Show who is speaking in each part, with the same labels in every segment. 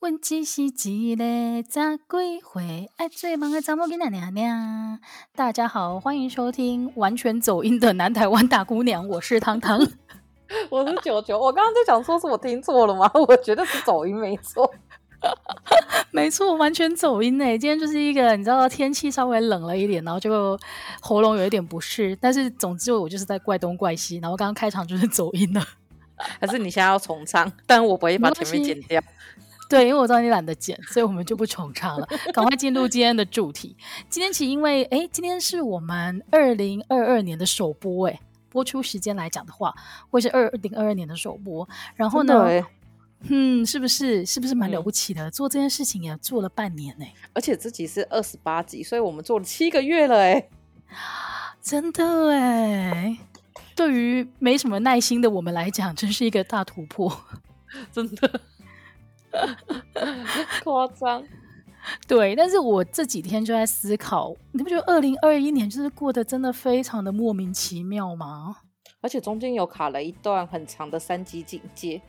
Speaker 1: 阮只是一个十几岁爱做梦的查某囡仔娘娘。大家好，欢迎收听完全走音的南台湾大姑娘，我是糖糖，
Speaker 2: 我是九九。我刚刚在讲说是我听错了吗？我觉得是走音没错，
Speaker 1: 没错，完全走音诶。今天就是一个你知道天气稍微冷了一点，然后就喉咙有一点不适，但是总之我就是在怪东怪西，然后刚刚开场就是走音了。
Speaker 2: 还是你现在要重唱？但我不会把前面剪掉。
Speaker 1: 对，因为我知道你懒得剪，所以我们就不重唱了，赶快进入今天的主题。今天起，因为哎，今天是我们二零二二年的首播，哎，播出时间来讲的话，会是二零二二年的首播。然后呢，嗯，是不是是不是蛮了不起的？嗯、做这件事情也做了半年呢，
Speaker 2: 而且自己是二十八集，所以我们做了七个月了，哎，
Speaker 1: 真的哎，对于没什么耐心的我们来讲，真是一个大突破，
Speaker 2: 真的。夸张，
Speaker 1: 对，但是我这几天就在思考，你不觉得二零二一年就是过得真的非常的莫名其妙吗？
Speaker 2: 而且中间有卡了一段很长的三级警戒，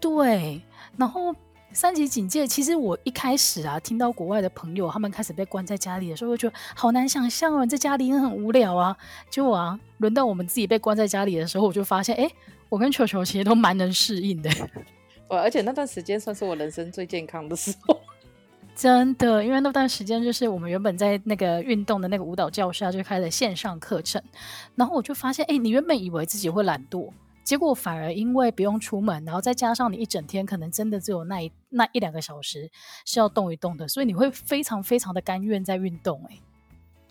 Speaker 1: 对，然后三级警戒，其实我一开始啊，听到国外的朋友他们开始被关在家里的时候，我觉得好难想象啊，在家里很无聊啊。结果啊，轮到我们自己被关在家里的时候，我就发现，哎，我跟球球其实都蛮能适应的。
Speaker 2: 我而且那段时间算是我人生最健康的时候，
Speaker 1: 真的，因为那段时间就是我们原本在那个运动的那个舞蹈教室啊，就开了线上课程，然后我就发现，哎，你原本以为自己会懒惰，结果反而因为不用出门，然后再加上你一整天可能真的只有那一那一两个小时是要动一动的，所以你会非常非常的甘愿在运动，哎。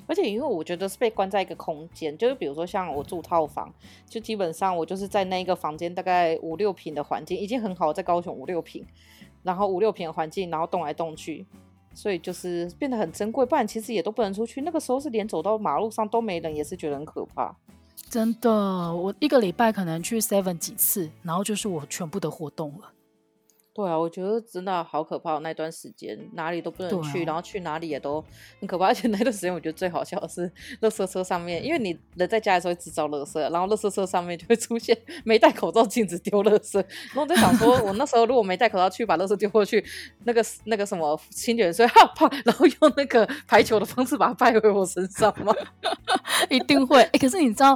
Speaker 2: 而且因为我觉得是被关在一个空间，就是比如说像我住套房，就基本上我就是在那一个房间，大概五六平的环境已经很好，在高雄五六平，然后五六平的环境，然后动来动去，所以就是变得很珍贵。不然其实也都不能出去，那个时候是连走到马路上都没人，也是觉得很可怕。
Speaker 1: 真的，我一个礼拜可能去 Seven 几次，然后就是我全部的活动了。
Speaker 2: 对啊，我觉得真的好可怕。那段时间哪里都不能去，啊、然后去哪里也都很可怕。而且那段时间我觉得最好笑的是，垃圾车上面，因为你人在家的时候会制造垃圾，然后垃圾车上面就会出现没戴口罩禁止丢垃圾。然后我在想说，我那时候如果没戴口罩去把垃圾丢过去，那个那个什么清洁员说 哈啪，然后用那个排球的方式把它拍回我身上吗？
Speaker 1: 一定会。哎、欸，可是你知道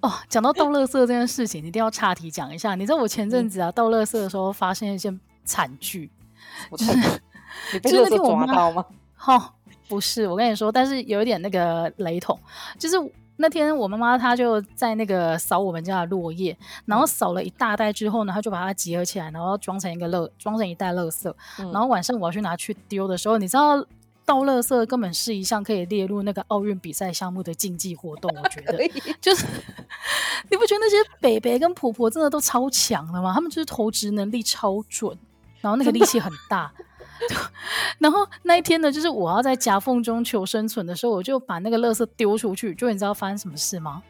Speaker 1: 哦，讲到倒垃圾这件事情，你一定要岔题讲一下。你知道我前阵子啊、嗯、倒垃圾的时候发现一件。惨剧，就是
Speaker 2: 你被垃圾抓到
Speaker 1: 吗？不是，我跟你说，但是有一点那个雷同，就是那天我妈妈她就在那个扫我们家的落叶，然后扫了一大袋之后呢，她就把它集合起来，然后装成一个乐，装成一袋垃圾。然后晚上我要去拿去丢的时候，你知道倒垃圾根本是一项可以列入那个奥运比赛项目的竞技活动，我觉得就是你不觉得那些北北跟婆婆真的都超强的吗？他们就是投掷能力超准。然后那个力气很大，然后那一天呢，就是我要在夹缝中求生存的时候，我就把那个垃圾丢出去。就你知道发生什么事吗？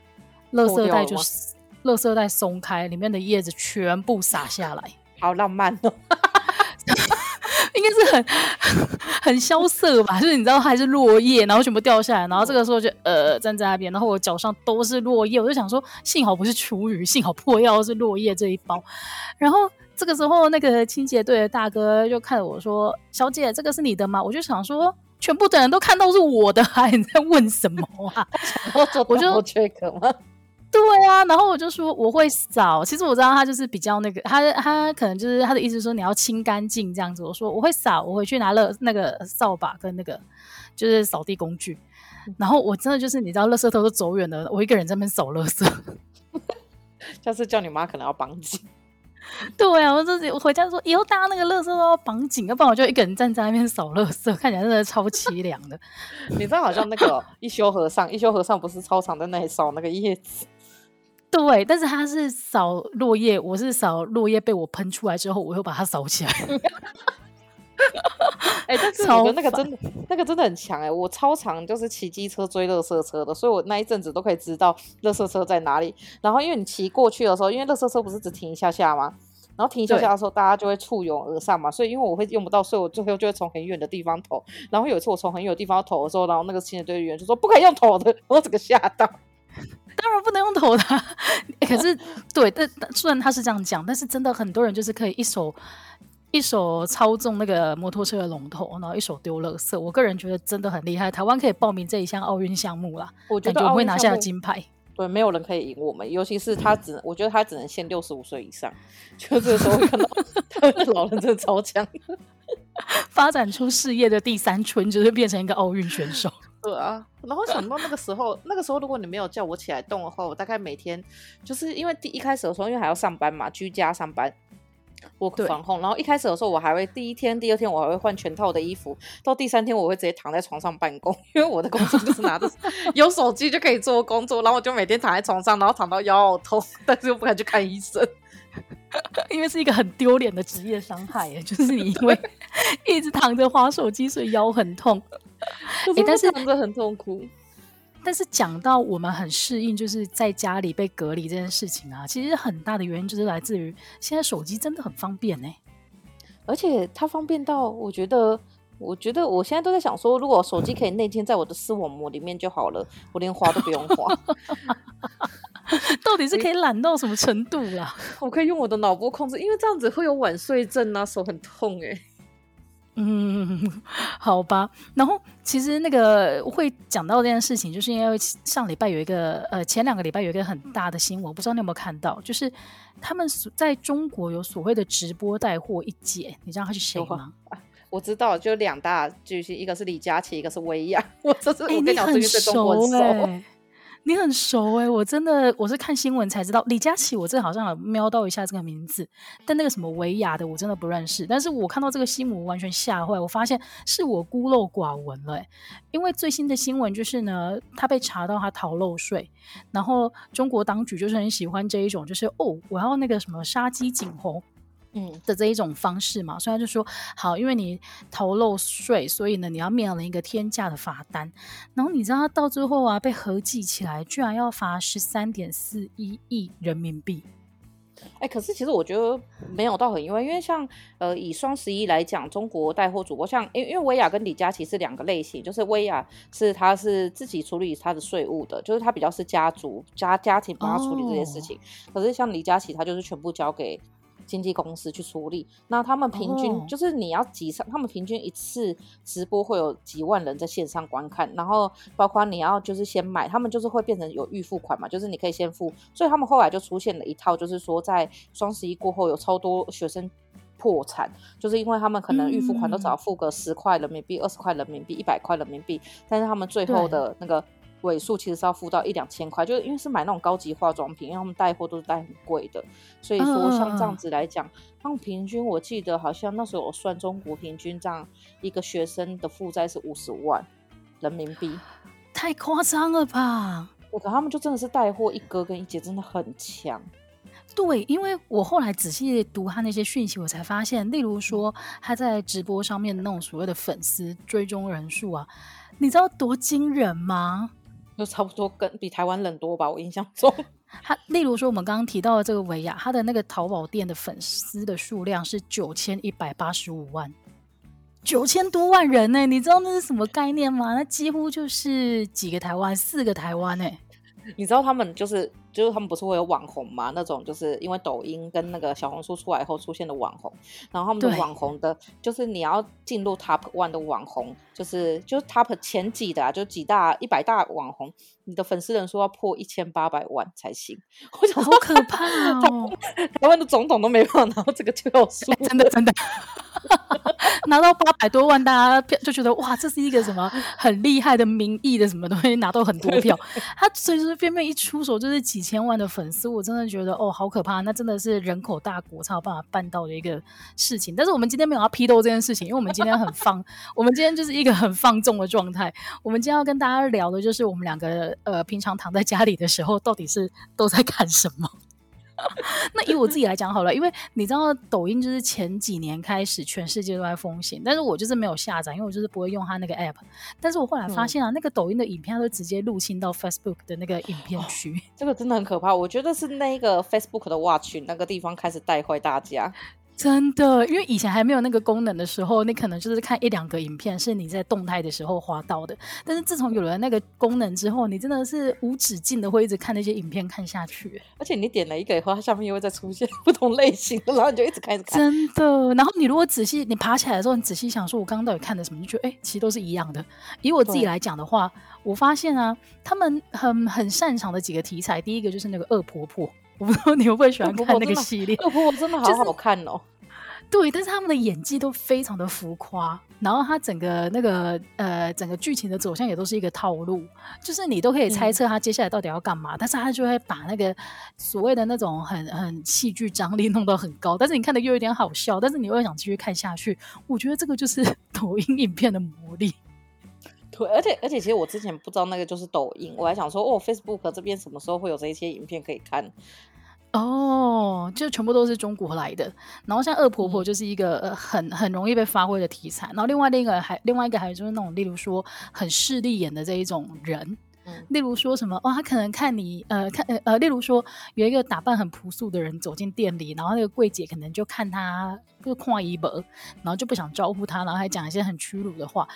Speaker 1: 垃圾袋就是垃圾袋松开，里面的叶子全部洒下来，
Speaker 2: 好浪漫哦！
Speaker 1: 应该是很很萧瑟吧？就是你知道还是落叶，然后全部掉下来，然后这个时候就呃站在那边，然后我脚上都是落叶，我就想说幸好不是厨余，幸好破药是落叶这一包，然后。这个时候，那个清洁队的大哥就看着我说：“小姐，这个是你的吗？”我就想说，全部的人都看到是我的，还在问什么啊？我就
Speaker 2: check 吗？
Speaker 1: 对啊，然后我就说我会扫。其实我知道他就是比较那个，他他可能就是他的意思说你要清干净这样子。我说我会扫，我回去拿了那个扫把跟那个就是扫地工具。然后我真的就是你知道，垃圾头都走远了，我一个人在那边扫垃圾。
Speaker 2: 下次叫你妈可能要绑紧。
Speaker 1: 对啊，我自己我回家说，以后大家那个垃圾都要绑紧，要不然我就一个人站在那边扫垃圾，看起来真的超凄凉的。
Speaker 2: 你知道，好像那个一休和尚，一休和尚不是超常在那里扫那个叶子？
Speaker 1: 对，但是他是扫落叶，我是扫落叶被我喷出来之后，我又把它扫起来。
Speaker 2: 哎、欸，但是我觉得那个真的，那个真的很强哎、欸！我超常就是骑机车追垃圾车的，所以我那一阵子都可以知道垃圾车在哪里。然后因为你骑过去的时候，因为垃圾车不是只停一下下吗？然后停一下下的时候，大家就会簇拥而上嘛。所以因为我会用不到，所以我最后就会从很远的地方投。然后有一次我从很远的地方投的时候，然后那个清洁队员就说不可以用投的，我整个吓到。
Speaker 1: 当然不能用投的，欸、可是对，但虽然他是这样讲，但是真的很多人就是可以一手。一手操纵那个摩托车的龙头，然后一手丢垃圾。我个人觉得真的很厉害，台湾可以报名这一项奥运项目啦。
Speaker 2: 我觉得
Speaker 1: 我会拿下金牌。
Speaker 2: 对，没有人可以赢我们，尤其是他只能，我觉得他只能限六十五岁以上。就这个时候会看到老人真的超强，
Speaker 1: 发展出事业的第三春，就是变成一个奥运选手。
Speaker 2: 对啊，然后想到那个时候，那个时候如果你没有叫我起来动的话，我大概每天就是因为第一开始的时候，因为还要上班嘛，居家上班。我防控，然后一开始的时候，我还会第一天、第二天我还会换全套的衣服，到第三天我会直接躺在床上办公，因为我的工作就是拿着 有手机就可以做工作，然后我就每天躺在床上，然后躺到腰好痛，但是又不敢去看医生，
Speaker 1: 因为是一个很丢脸的职业伤害耶，就是你因为一直躺着划手机，所以腰很痛，
Speaker 2: 但是躺着很痛苦。
Speaker 1: 但是讲到我们很适应，就是在家里被隔离这件事情啊，其实很大的原因就是来自于现在手机真的很方便呢、欸，
Speaker 2: 而且它方便到我觉得，我觉得我现在都在想说，如果手机可以内建在我的视网膜里面就好了，我连滑都不用滑。
Speaker 1: 到底是可以懒到什么程度啦？
Speaker 2: 我可以用我的脑波控制，因为这样子会有晚睡症啊，手很痛哎、欸。
Speaker 1: 嗯，好吧。然后其实那个会讲到这件事情，就是因为上礼拜有一个呃，前两个礼拜有一个很大的新闻，我不知道你有没有看到，就是他们所在中国有所谓的直播带货一姐，你知道他是谁吗？
Speaker 2: 我知道，就两大巨星，一个是李佳琦，一个是薇娅。我这是、欸、我跟你讲，
Speaker 1: 最近在中国熟。你很熟哎、我真的我是看新闻才知道李佳琦，我这好像有瞄到一下这个名字，但那个什么维亚的我真的不认识。但是我看到这个新闻完全吓坏，我发现是我孤陋寡闻了、因为最新的新闻就是呢，他被查到他逃漏税，然后中国当局就是很喜欢这一种，就是哦，我要那个什么杀鸡儆猴。嗯的这一种方式嘛，所以他就说好，因为你逃漏税，所以呢你要面临一个天价的罚单。然后你知道他到最后啊被合计起来，居然要罚十三点四一亿人民币。
Speaker 2: 哎、欸，可是其实我觉得没有到很意外，因为像呃以双十一来讲，中国带货主播像因为因为薇娅跟李佳琦是两个类型，就是薇娅是他是自己处理他的税务的，就是他比较是家族家家庭帮他处理这些事情。哦、可是像李佳琦，他就是全部交给。经纪公司去处理，那他们平均、oh. 就是你要几上，他们平均一次直播会有几万人在线上观看，然后包括你要就是先买，他们就是会变成有预付款嘛，就是你可以先付，所以他们后来就出现了一套，就是说在双十一过后有超多学生破产，就是因为他们可能预付款都只要付个十块人民币、二十块人民币、一百块人民币，但是他们最后的那个。尾数其实是要付到一两千块，就是因为是买那种高级化妆品，因为他们带货都是带很贵的，所以说像这样子来讲，他们平均我记得好像那时候我算中国平均这样一个学生的负债是五十万人民币，
Speaker 1: 太夸张了吧？
Speaker 2: 我可他们就真的是带货一哥跟一姐真的很强。
Speaker 1: 对，因为我后来仔细读他那些讯息，我才发现，例如说他在直播上面那种所谓的粉丝追踪人数啊，你知道多惊人吗？
Speaker 2: 就差不多跟比台湾冷多吧，我印象中。
Speaker 1: 他例如说，我们刚刚提到的这个维亚，他的那个淘宝店的粉丝的数量是九千一百八十五万，九千多万人呢、你知道那是什么概念吗？那几乎就是几个台湾，四个台湾呢、
Speaker 2: 你知道他们就是。就是他们不是会有网红嘛？那种就是因为抖音跟那个小红书出来后出现的网红，然后他们的网红的，就是你要进入 top one 的网红，就是就是 top 前几的啊，就几大一百大网红，你的粉丝人数要破一千八百万才行。我想
Speaker 1: 好可怕哦！
Speaker 2: 台湾的总统都没办法拿到这个 票数，
Speaker 1: 真的真的 拿到八百多万，大家就觉得哇，这是一个什么很厉害的名义的什么东西，拿到很多票。他随随便便一出手就是几。几千万的粉丝，我真的觉得哦，好可怕！那真的是人口大国才有办法办到的一个事情。但是我们今天没有要批斗这件事情，因为我们今天很放，我们今天就是一个很放纵的状态。我们今天要跟大家聊的就是我们两个呃，平常躺在家里的时候，到底是都在干什么？那以我自己来讲好了，因为你知道抖音就是前几年开始全世界都在风行，但是我就是没有下载，因为我就是不会用它那个 app。但是我后来发现啊，嗯、那个抖音的影片它都直接入侵到 Facebook 的那个影片区，
Speaker 2: 这个真的很可怕。我觉得是那个 Facebook 的 Watch 那个地方开始带坏大家。
Speaker 1: 真的，因为以前还没有那个功能的时候，你可能就是看一两个影片是你在动态的时候滑到的。但是自从有了那个功能之后，你真的是无止境的会一直看那些影片看下去。
Speaker 2: 而且你点了一个以后，它下面又会再出现不同类型的，然后你就一直开始看。
Speaker 1: 真的，然后你如果仔细你爬起来的时候，你仔细想说，我刚刚到底看的什么？你就觉得哎，其实都是一样的。以我自己来讲的话，我发现啊，他们很很擅长的几个题材，第一个就是那个恶婆婆。我不知道你会不会喜欢看那个系列？
Speaker 2: 恶婆婆真的好好看哦。
Speaker 1: 对，但是他们的演技都非常的浮夸，然后他整个那个呃，整个剧情的走向也都是一个套路，就是你都可以猜测他接下来到底要干嘛，嗯、但是他就会把那个所谓的那种很很戏剧张力弄到很高，但是你看的又有点好笑，但是你又会想继续看下去。我觉得这个就是 抖音影片的魔力。
Speaker 2: 对，而且而且其实我之前不知道那个就是抖音，我还想说哦，Facebook 这边什么时候会有这些影片可以看？
Speaker 1: 哦，就全部都是中国来的，然后像恶婆婆就是一个、嗯呃、很很容易被发挥的题材，然后另外另一个还另外一个还有就是那种例如说很势利眼的这一种人，嗯、例如说什么哦，他可能看你呃看呃呃，例如说有一个打扮很朴素的人走进店里，然后那个柜姐可能就看他就跨一本，然后就不想招呼他，然后还讲一些很屈辱的话。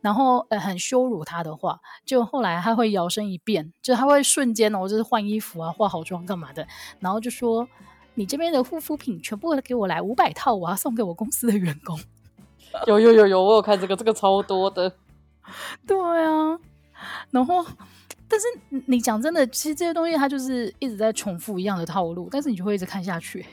Speaker 1: 然后呃很羞辱他的话，就后来他会摇身一变，就他会瞬间哦，就是换衣服啊、化好妆干嘛的，然后就说：“你这边的护肤品全部给我来五百套，我要送给我公司的员工。”
Speaker 2: 有有有有，我有看这个，这个超多的。
Speaker 1: 对啊，然后但是你讲真的，其实这些东西它就是一直在重复一样的套路，但是你就会一直看下去。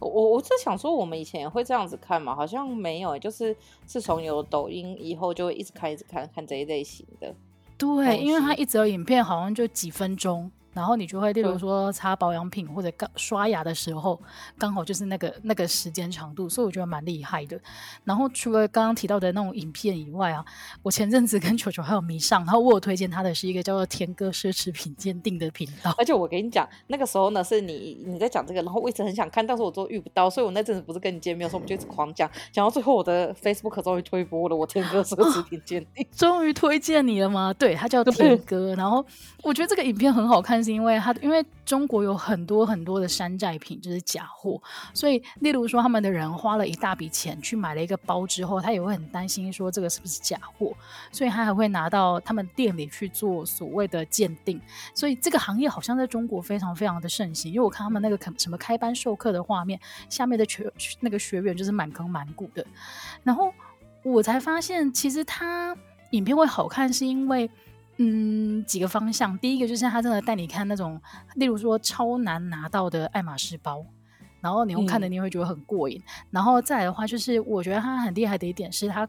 Speaker 2: 我我在想说，我们以前也会这样子看嘛？好像没有，就是自从有抖音以后，就会一直看，一直看，看这一类型的。
Speaker 1: 对，因为它一则影片好像就几分钟。然后你就会，例如说擦保养品或者刚刷牙的时候，刚好就是那个那个时间长度，所以我觉得蛮厉害的。然后除了刚刚提到的那种影片以外啊，我前阵子跟球球还有迷上，然后我有推荐他的是一个叫做“天哥奢侈品鉴定”的频道。
Speaker 2: 而且我跟你讲，那个时候呢是你你在讲这个，然后我一直很想看，但是我都遇不到，所以我那阵子不是跟你见面的时候，我们就一直狂讲，讲到最后我的 Facebook 终于推播了，我天哥奢侈品鉴定，
Speaker 1: 终于推荐你了吗？对，他叫天哥，然后我觉得这个影片很好看。是因为他，因为中国有很多很多的山寨品，就是假货，所以例如说他们的人花了一大笔钱去买了一个包之后，他也会很担心说这个是不是假货，所以他还会拿到他们店里去做所谓的鉴定。所以这个行业好像在中国非常非常的盛行，因为我看他们那个什么开班授课的画面，下面的学那个学员就是满坑满谷的，然后我才发现其实他影片会好看是因为。嗯，几个方向。第一个就是他真的带你看那种，例如说超难拿到的爱马仕包，然后你会看的你会觉得很过瘾。嗯、然后再来的话，就是我觉得他很厉害的一点是他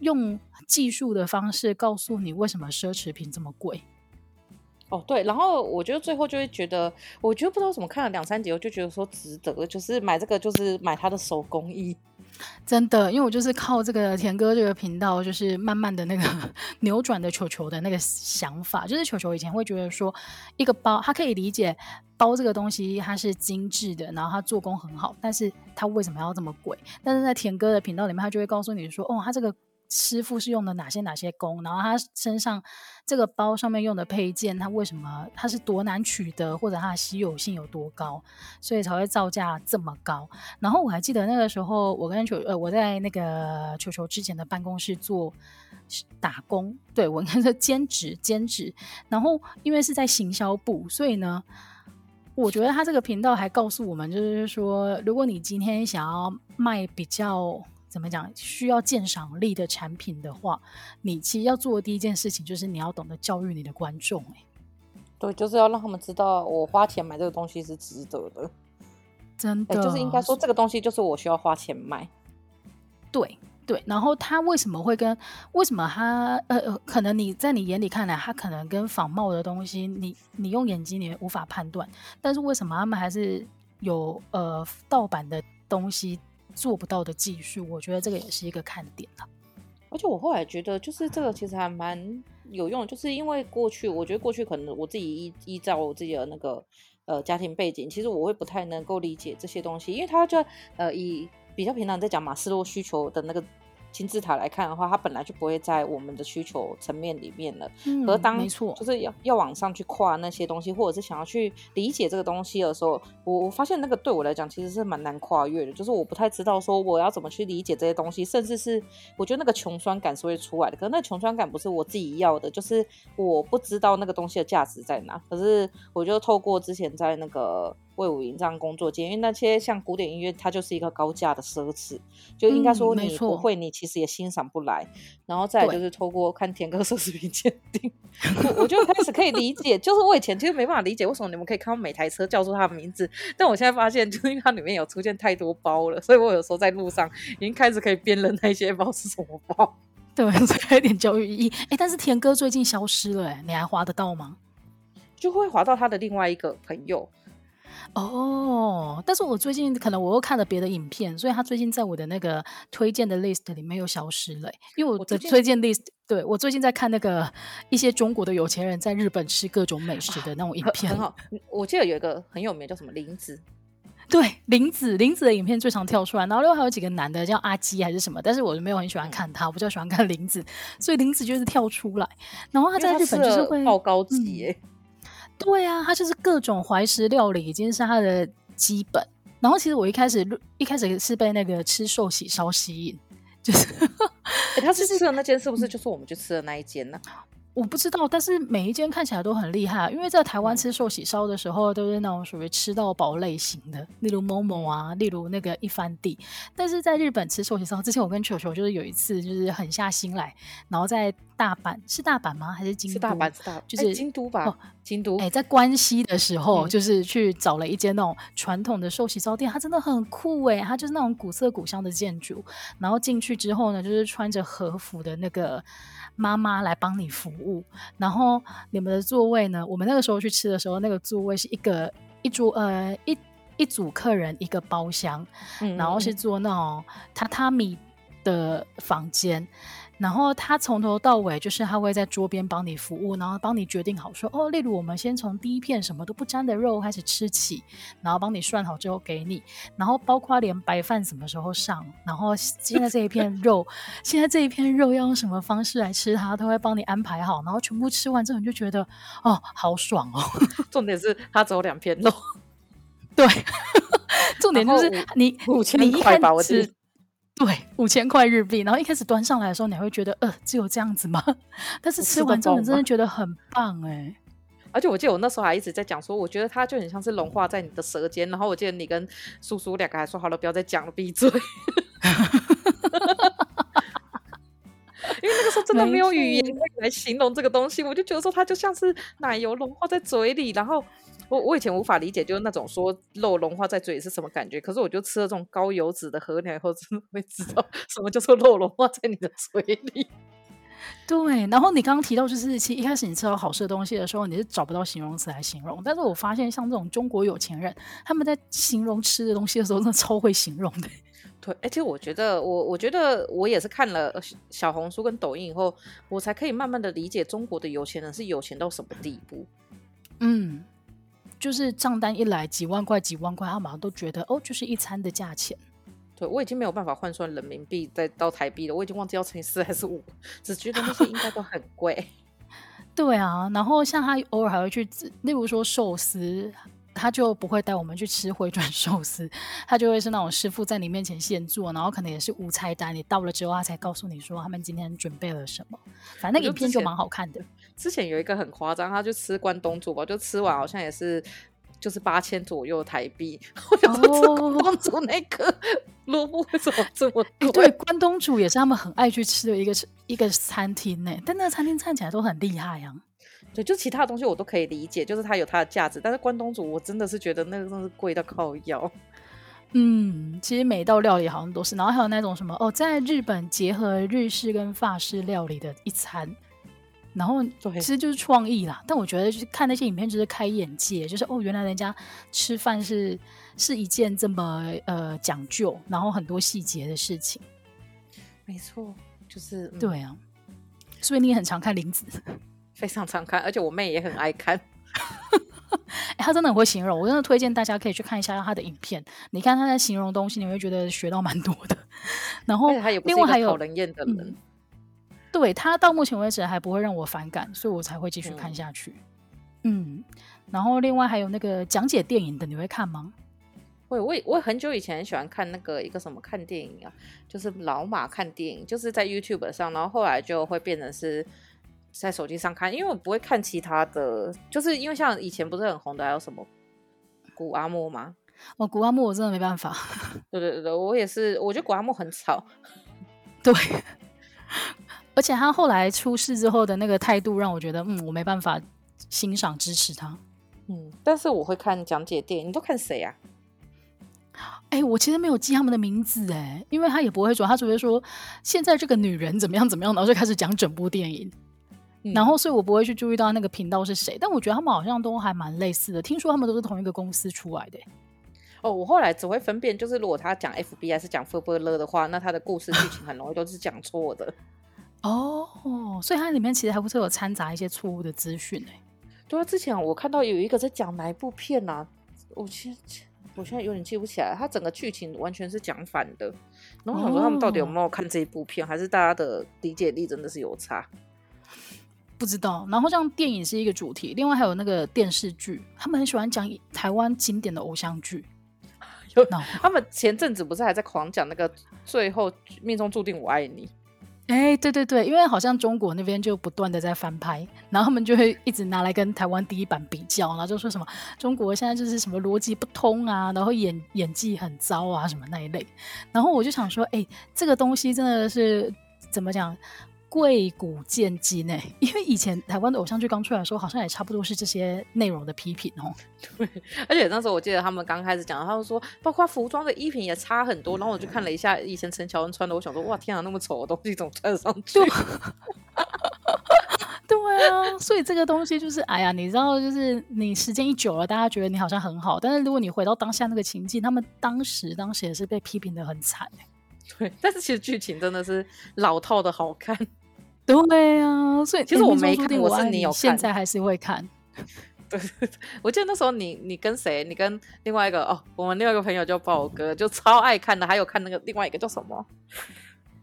Speaker 1: 用技术的方式告诉你为什么奢侈品这么贵。
Speaker 2: 哦，对，然后我觉得最后就会觉得，我觉得不知道怎么看了两三集，我就觉得说值得，就是买这个，就是买他的手工艺。
Speaker 1: 真的，因为我就是靠这个田哥这个频道，就是慢慢的那个 扭转的球球的那个想法，就是球球以前会觉得说，一个包他可以理解包这个东西它是精致的，然后它做工很好，但是它为什么要这么贵？但是在田哥的频道里面，他就会告诉你说，哦，他这个。师傅是用的哪些哪些工，然后他身上这个包上面用的配件，他为什么他是多难取得，或者它的稀有性有多高，所以才会造价这么高。然后我还记得那个时候，我跟球呃我在那个球球之前的办公室做打工，对，我应该是兼职兼职。然后因为是在行销部，所以呢，我觉得他这个频道还告诉我们，就是说，如果你今天想要卖比较。怎么讲？需要鉴赏力的产品的话，你其实要做的第一件事情就是你要懂得教育你的观众。哎，
Speaker 2: 对，就是要让他们知道我花钱买这个东西是值得的。
Speaker 1: 真的，
Speaker 2: 就是应该说这个东西就是我需要花钱买。
Speaker 1: 对对，然后他为什么会跟为什么他呃，可能你在你眼里看来，他可能跟仿冒的东西，你你用眼睛你无法判断，但是为什么他们还是有呃盗版的东西？做不到的技术，我觉得这个也是一个看点啊。
Speaker 2: 而且我后来觉得，就是这个其实还蛮有用，就是因为过去我觉得过去可能我自己依依照我自己的那个呃家庭背景，其实我会不太能够理解这些东西，因为他就呃以比较平常在讲马斯洛需求的那个金字塔来看的话，它本来就不会在我们的需求层面里面了。
Speaker 1: 嗯，
Speaker 2: 而当
Speaker 1: 没错，
Speaker 2: 就是要要往上去跨那些东西，或者是想要去理解这个东西的时候，我我发现那个对我来讲其实是蛮难跨越的。就是我不太知道说我要怎么去理解这些东西，甚至是我觉得那个穷酸感是会出来的。可是那穷酸感不是我自己要的，就是我不知道那个东西的价值在哪。可是我就透过之前在那个。卫武营这样工作间，因为那些像古典音乐，它就是一个高价的奢侈，就应该说你不会，你其实也欣赏不来。嗯、然后再来就是透过看田歌奢侈品鉴定，我我就开始可以理解，就是我以前其实没办法理解为什么你们可以看到每台车叫出它的名字，但我现在发现，就是因为它里面有出现太多包了，所以我有时候在路上已经开始可以辨认那些包是什么包。
Speaker 1: 对，所以有点教育意义。哎，但是田哥最近消失了，哎，你还划得到吗？
Speaker 2: 就会划到他的另外一个朋友。
Speaker 1: 哦，但是我最近可能我又看了别的影片，所以他最近在我的那个推荐的 list 里面又消失了。因为我的推荐 list，对，我最近在看那个一些中国的有钱人在日本吃各种美食的那种影片，
Speaker 2: 很好。我记得有一个很有名叫什么林子，
Speaker 1: 对，林子，林子的影片最常跳出来，然后另外还有几个男的叫阿基还是什么，但是我没有很喜欢看他，我比较喜欢看林子，所以林子就是跳出来，然后他在日本就是会
Speaker 2: 爆高级耶。嗯
Speaker 1: 对啊，他就是各种怀石料理已经是他的基本。然后其实我一开始一开始是被那个吃寿喜烧吸引，就是、
Speaker 2: 欸、他是吃的那间是不是就是我们去吃的那一间呢？
Speaker 1: 我不知道，但是每一间看起来都很厉害，因为在台湾吃寿喜烧的时候，都是那种属于吃到饱类型的，例如 Momo 啊，例如那个一番地。但是在日本吃寿喜烧，之前我跟球球就是有一次就是狠下心来，然后在大阪，是大阪吗？还是京都？
Speaker 2: 是大阪，是大阪，就是、欸、京都吧？哦，京都。
Speaker 1: 哎、欸，在关西的时候，就是去找了一间那种传统的寿喜烧店，它真的很酷哎，它就是那种古色古香的建筑。然后进去之后呢，就是穿着和服的那个。妈妈来帮你服务，然后你们的座位呢？我们那个时候去吃的时候，那个座位是一个一桌呃一一组客人一个包厢，然后是坐那种榻榻米的房间。然后他从头到尾就是他会在桌边帮你服务，然后帮你决定好说哦，例如我们先从第一片什么都不沾的肉开始吃起，然后帮你涮好之后给你，然后包括连白饭什么时候上，然后现在这一片肉，现在这一片肉要用什么方式来吃它，他会帮你安排好，然后全部吃完之后你就觉得哦，好爽哦。
Speaker 2: 重点是他只有两片肉，
Speaker 1: 对，重点就是你
Speaker 2: 五千块吧，我吃。
Speaker 1: 对，五千块日币，然后一开始端上来的时候，你还会觉得，呃，只有这样子吗？但是吃完之后，你真的觉得很棒哎！
Speaker 2: 而且我记得我那时候还一直在讲说，我觉得它就很像是融化在你的舌尖。然后我记得你跟叔叔两个还说好了，不要再讲了，闭嘴。因为那个时候真的没有语言来形容这个东西，我就觉得说它就像是奶油融化在嘴里，然后。我我以前无法理解，就是那种说肉融化在嘴里是什么感觉。可是我就吃了这种高油脂的和牛以后，真的会知道 什么叫做肉融化在你的嘴里。
Speaker 1: 对，然后你刚刚提到，就是其实一开始你吃到好吃的东西的时候，你是找不到形容词来形容。但是我发现，像这种中国有钱人，他们在形容吃的东西的时候，真的超会形容的。
Speaker 2: 对，而且我觉得，我我觉得我也是看了小红书跟抖音以后，我才可以慢慢的理解中国的有钱人是有钱到什么地步。
Speaker 1: 嗯。就是账单一来几万块几万块，他马上都觉得哦，就是一餐的价钱。
Speaker 2: 对，我已经没有办法换算人民币再到台币了，我已经忘记要乘以四还是五，只觉得那些应该都很贵。
Speaker 1: 对啊，然后像他偶尔还会去，例如说寿司。他就不会带我们去吃回转寿司，他就会是那种师傅在你面前现做，然后可能也是无菜单，你到了之后他才告诉你说他们今天准备了什么。反正那个影片就蛮好看的。
Speaker 2: 之前有一个很夸张，他就吃关东煮吧，就吃完好像也是就是八千左右台币。我想说吃关东煮那个萝卜为什么这么贵？
Speaker 1: 欸，对，关东煮也是他们很爱去吃的一个一个餐厅呢，但那个餐厅看起来都很厉害啊。
Speaker 2: 对，就其他的东西我都可以理解，就是它有它的价值。但是关东煮，我真的是觉得那个真的是贵到靠腰。
Speaker 1: 嗯，其实每一道料理好像都是，然后还有那种什么哦，在日本结合日式跟法式料理的一餐，然后其实就是创意啦。但我觉得就是看那些影片就是开眼界，就是哦，原来人家吃饭是是一件这么呃讲究，然后很多细节的事情。
Speaker 2: 没错，就是、嗯、
Speaker 1: 对啊，所以你也很常看林子。
Speaker 2: 非常常看，而且我妹也很爱看。
Speaker 1: 哎，他真的很会形容，我真的推荐大家可以去看一下他的影片。你看他在形容东西，你会觉得学到蛮多的。然后，另外还有
Speaker 2: 讨人厌的人，嗯、
Speaker 1: 对他到目前为止还不会让我反感，所以我才会继续看下去。嗯，嗯，然后另外还有那个讲解电影的，你会看吗？
Speaker 2: 会，我我很久以前喜欢看那个一个什么看电影啊，就是老马看电影，就是在 YouTube 上，然后后来就会变成是。在手机上看，因为我不会看其他的，就是因为像以前不是很红的，还有什么古阿莫吗？
Speaker 1: 哦，古阿莫我真的没办法。
Speaker 2: 对对对，我也是，我觉得古阿莫很吵。
Speaker 1: 对，而且他后来出事之后的那个态度，让我觉得，嗯，我没办法欣赏支持他。
Speaker 2: 嗯，但是我会看讲解电影，你都看谁啊？
Speaker 1: 哎，我其实没有记他们的名字哎，因为他也不会说，他只会说现在这个女人怎么样怎么样，然后就开始讲整部电影。然后，所以我不会去注意到那个频道是谁，但我觉得他们好像都还蛮类似的。听说他们都是同一个公司出来的。
Speaker 2: 哦，我后来只会分辨，就是如果他讲 FB 还是讲 FBL 的话，那他的故事剧情很容易都是讲错的。
Speaker 1: 哦，所以它里面其实还不是有掺杂一些错误的资讯哎。
Speaker 2: 对啊，之前我看到有一个在讲哪一部片啊，我其实我现在有点记不起来，它整个剧情完全是讲反的。然后我想说他们到底有没有看这一部片，哦、还是大家的理解力真的是有差？
Speaker 1: 不知道，然后像电影是一个主题，另外还有那个电视剧，他们很喜欢讲台湾经典的偶像剧。
Speaker 2: 有，他们前阵子不是还在狂讲那个最后命中注定我爱你？
Speaker 1: 哎，对对对，因为好像中国那边就不断的在翻拍，然后他们就会一直拿来跟台湾第一版比较，然后就说什么中国现在就是什么逻辑不通啊，然后演演技很糟啊什么那一类。然后我就想说，哎，这个东西真的是怎么讲？贵古贱今呢？因为以前台湾的偶像剧刚出来的时候，好像也差不多是这些内容的批评哦。
Speaker 2: 对，而且那时候我记得他们刚开始讲，他们说包括服装的衣品也差很多。然后我就看了一下以前陈乔恩穿的，我想说哇天啊，那么丑的东西怎么穿得上去？
Speaker 1: 对 啊，所以这个东西就是哎呀，你知道，就是你时间一久了，大家觉得你好像很好，但是如果你回到当下那个情境，他们当时当时也是被批评的很惨。
Speaker 2: 对，但是其实剧情真的是老套的好看。
Speaker 1: 对啊，所以
Speaker 2: 其实我没看，我是你有看，
Speaker 1: 现在还是会看。
Speaker 2: 对，我记得那时候你你跟谁？你跟另外一个哦，我们另外一个朋友叫宝哥，就超爱看的。还有看那个另外一个叫什么？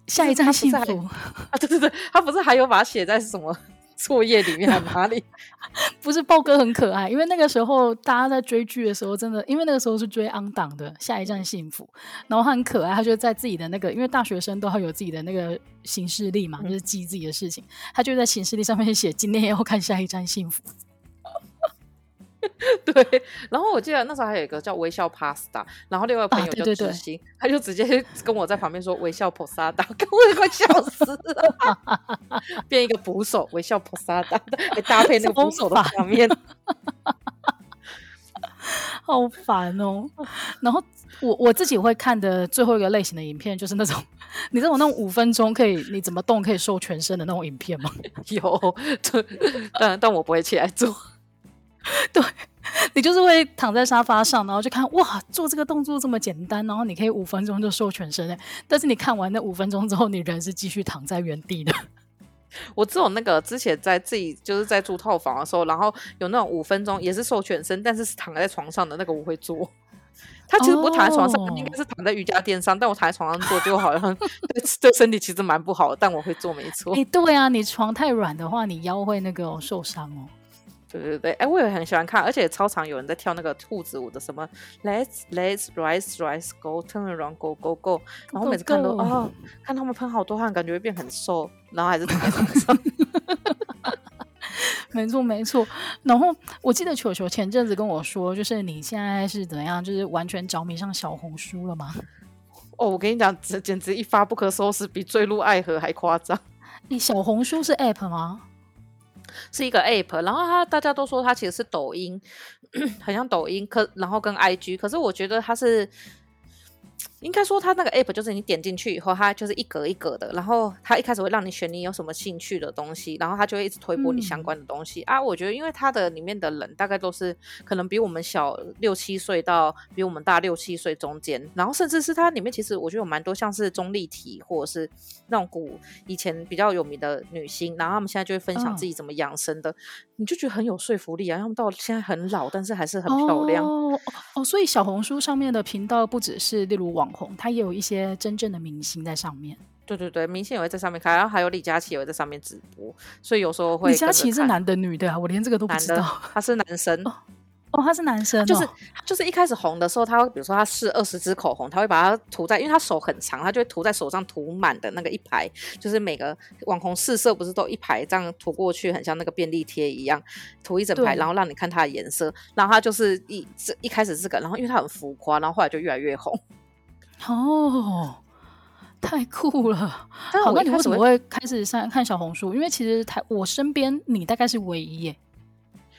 Speaker 1: 下一站幸福
Speaker 2: 啊！对对对，他不是还有把它写在什么？作业里面哪里？
Speaker 1: 不是豹哥很可爱，因为那个时候大家在追剧的时候，真的，因为那个时候是追 on 档的《下一站幸福》，然后他很可爱，他就在自己的那个，因为大学生都要有自己的那个行事历嘛，就是记自己的事情，他就在行事历上面写今天要看《下一站幸福》。
Speaker 2: 对，然后我记得那时候还有一个叫微笑 Pasta，然后另外朋友叫知心，啊、他就直接跟我在旁边说微笑 Posada，我也快笑死了，变一个捕手微笑 Posada，还搭配那个捕手的画面，
Speaker 1: 好烦哦。然后我我自己会看的最后一个类型的影片，就是那种你知道我那种五分钟可以你怎么动可以瘦全身的那种影片吗？
Speaker 2: 有，但但我不会起来做。
Speaker 1: 对，你就是会躺在沙发上，然后就看哇，做这个动作这么简单，然后你可以五分钟就瘦全身。但是你看完那五分钟之后，你人是继续躺在原地的。
Speaker 2: 我只有那个之前在自己就是在住套房的时候，然后有那种五分钟也是瘦全身，但是是躺在床上的那个我会做。他其实不躺在床上，哦、应该是躺在瑜伽垫上，但我躺在床上做就好像 对对身体其实蛮不好的，但我会做没错。
Speaker 1: 哎，对啊，你床太软的话，你腰会那个受伤哦。
Speaker 2: 对对对，哎，我也很喜欢看，而且超常有人在跳那个兔子舞的，什么 Let's Let's Rise Rise Go Turn Around Go Go Go，然后每次看都哦，看他们喷好多汗，感觉会变很瘦，然后还是躺在床上。
Speaker 1: 没错没错，然后我记得球球前阵子跟我说，就是你现在是怎么样，就是完全着迷上小红书了吗？
Speaker 2: 哦，我跟你讲，这简直一发不可收拾，比坠入爱河还夸张。
Speaker 1: 你小红书是 App 吗？
Speaker 2: 是一个 app，然后它大家都说它其实是抖音，很像抖音，可然后跟 IG，可是我觉得它是应该说，它那个 app 就是你点进去以后，它就是一格一格的，然后它一开始会让你选你有什么兴趣的东西，然后它就会一直推播你相关的东西、嗯、啊。我觉得，因为它的里面的人大概都是可能比我们小六七岁到比我们大六七岁中间，然后甚至是它里面其实我觉得有蛮多像是中立体或者是那种古以前比较有名的女星，然后他们现在就会分享自己怎么养生的，嗯、你就觉得很有说服力啊。他们到现在很老，但是还是很漂亮
Speaker 1: 哦哦。所以小红书上面的频道不只是例如网。红，他也有一些真正的明星在上面。
Speaker 2: 对对对，明星也会在上面开，然后还有李佳琦也会在上面直播，所以有时候会。
Speaker 1: 李佳琦是男的女的啊？我连这个都不知道。
Speaker 2: 他是男生。
Speaker 1: 哦哦，他是男生，
Speaker 2: 就是就是一开始红的时候，他会比如说他试二十支口红，他会把它涂在，因为他手很长，他就会涂在手上涂满的那个一排，就是每个网红试色不是都一排这样涂过去，很像那个便利贴一样涂一整排，然后让你看它的颜色，然后他就是一这一开始这个，然后因为他很浮夸，然后后来就越来越红。
Speaker 1: 哦，太酷了！但好，那你为什么会开始上看小红书？因为其实台我身边你大概是唯一耶。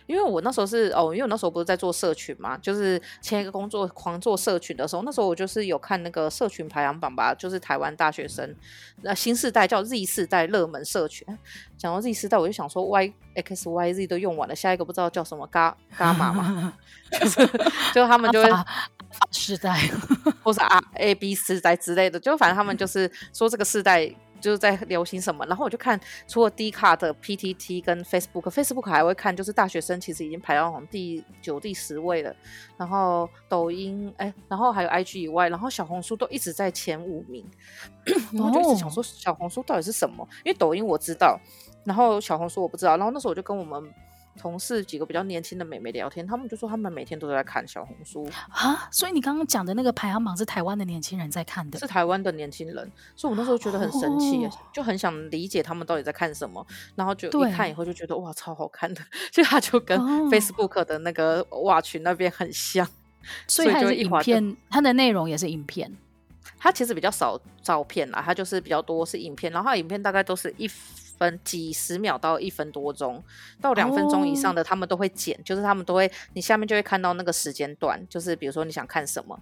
Speaker 2: 因为我那时候是哦，因为我那时候不是在做社群嘛，就是签一个工作狂做社群的时候，那时候我就是有看那个社群排行榜吧，就是台湾大学生那新世代叫 Z 世代热门社群。讲到 Z 世代，我就想说 Y X Y Z 都用完了，下一个不知道叫什么伽伽马嘛，就是就他们就会
Speaker 1: 世代，
Speaker 2: 或是 R A B 世代之类的，就反正他们就是说这个世代。就是在流行什么，然后我就看，除了 D 卡的 PTT 跟 Facebook，Facebook 还会看，就是大学生其实已经排到第九、第十位了。然后抖音，哎，然后还有 IG 以外，然后小红书都一直在前五名。然后就一直想说，小红书到底是什么？因为抖音我知道，然后小红书我不知道。然后那时候我就跟我们。同事几个比较年轻的美眉聊天，他们就说他们每天都在看小红书
Speaker 1: 啊。所以你刚刚讲的那个排行榜是台湾的年轻人在看的，
Speaker 2: 是台湾的年轻人。所以我那时候觉得很神奇，哦，就很想理解他们到底在看什么。然后就一看以后就觉得哇，超好看的，所以他就跟 Facebook 的那个 Watch 那边很像。
Speaker 1: 所以它是影片，它的内容也是影片。
Speaker 2: 它其实比较少照片啦，它就是比较多是影片。然后它影片大概都是一。分几十秒到一分多钟，到两分钟以上的，他们都会剪，oh. 就是他们都会，你下面就会看到那个时间段，就是比如说你想看什么，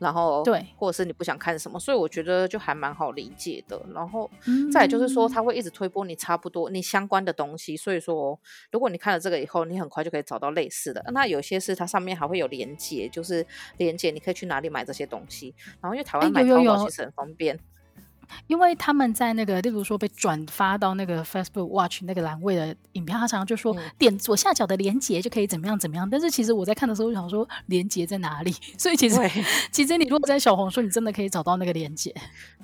Speaker 2: 然后对，或者是你不想看什么，所以我觉得就还蛮好理解的。然后再就是说，他会一直推播你差不多你相关的东西，所以说如果你看了这个以后，你很快就可以找到类似的。那有些是它上面还会有连接，就是连接你可以去哪里买这些东西。然后因为台湾买淘宝其实很方便。欸有有有
Speaker 1: 因为他们在那个，例如说被转发到那个 Facebook Watch 那个栏位的影片，他常常就说点左下角的连接就可以怎么样怎么样。但是其实我在看的时候，我想说连接在哪里？所以其实 其实你如果在小红书，你真的可以找到那个连接。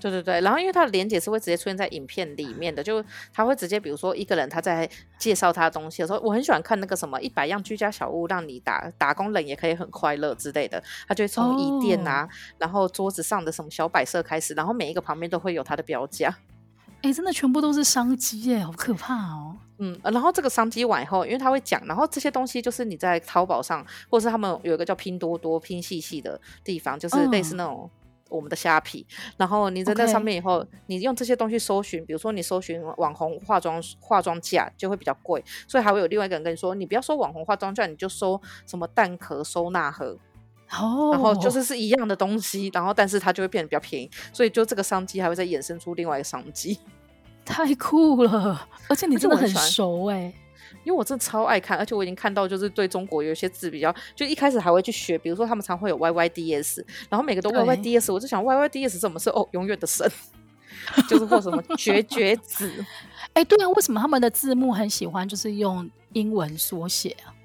Speaker 2: 对对对，然后因为它的连接是会直接出现在影片里面的，就他会直接比如说一个人他在介绍他的东西的时候，我很喜欢看那个什么一百样居家小物让你打打工人也可以很快乐之类的，他就会从椅垫啊，然后桌子上的什么小摆设开始，然后每一个旁边都会有它的标价，
Speaker 1: 哎、欸，真的全部都是商机耶，好可怕哦。
Speaker 2: 嗯，然后这个商机完以后，因为他会讲，然后这些东西就是你在淘宝上，或者是他们有一个叫拼多多拼细细的地方，就是类似那种我们的虾皮。嗯、然后你在那上面以后，你用这些东西搜寻，比如说你搜寻网红化妆化妆架就会比较贵，所以还会有另外一个人跟你说，你不要搜网红化妆架，你就搜什么蛋壳收纳盒。
Speaker 1: 哦，
Speaker 2: 然后就是是一样的东西，然后但是它就会变得比较便宜，所以就这个商机还会再衍生出另外一个商机，
Speaker 1: 太酷了！而且你真的很熟哎、欸，
Speaker 2: 因为我真的超爱看，而且我已经看到就是对中国有一些字比较，就一开始还会去学，比如说他们常会有 Y Y D S，然后每个都 Y Y D S，我就想 Y Y D S 怎么是哦永远的神，就是或什么 绝绝子，
Speaker 1: 哎、欸，对啊，为什么他们的字幕很喜欢就是用英文缩写啊？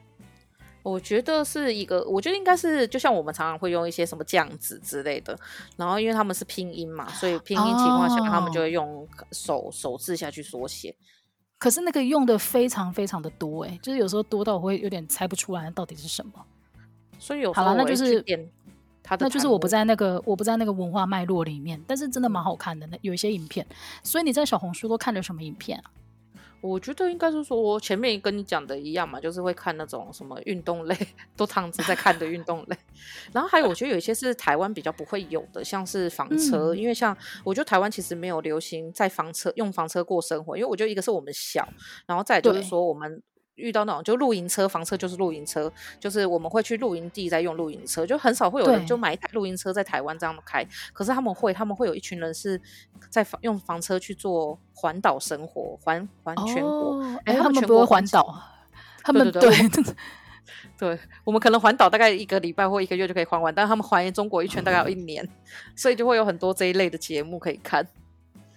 Speaker 2: 我觉得是一个，我觉得应该是就像我们常常会用一些什么酱子之类的，然后因为他们是拼音嘛，所以拼音情况下、哦、他们就会用手手字下去缩写。
Speaker 1: 可是那个用的非常非常的多哎，就是有时候多到我会有点猜不出来到底是什么。
Speaker 2: 所以有好了，那就是他的，
Speaker 1: 那就是我不在那个我不在那个文化脉络里面，但是真的蛮好看的，那有一些影片。所以你在小红书都看了什么影片啊？
Speaker 2: 我觉得应该是说，我前面跟你讲的一样嘛，就是会看那种什么运动类，都躺着在看的运动类。然后还有，我觉得有一些是台湾比较不会有的，像是房车，嗯、因为像我觉得台湾其实没有流行在房车用房车过生活，因为我觉得一个是我们小，然后再就是说我们遇到那种就露营车，房车就是露营车，就是我们会去露营地在用露营车，就很少会有人就买一台露营车在台湾这样开。可是他们会，他们会有一群人是在房用房车去做环岛生活，环环全国。哎、哦，
Speaker 1: 他们不会环岛，他们对。
Speaker 2: 对，我们可能环岛大概一个礼拜或一个月就可以环完，但他们环中国一圈大概要一年，所以就会有很多这一类的节目可以看。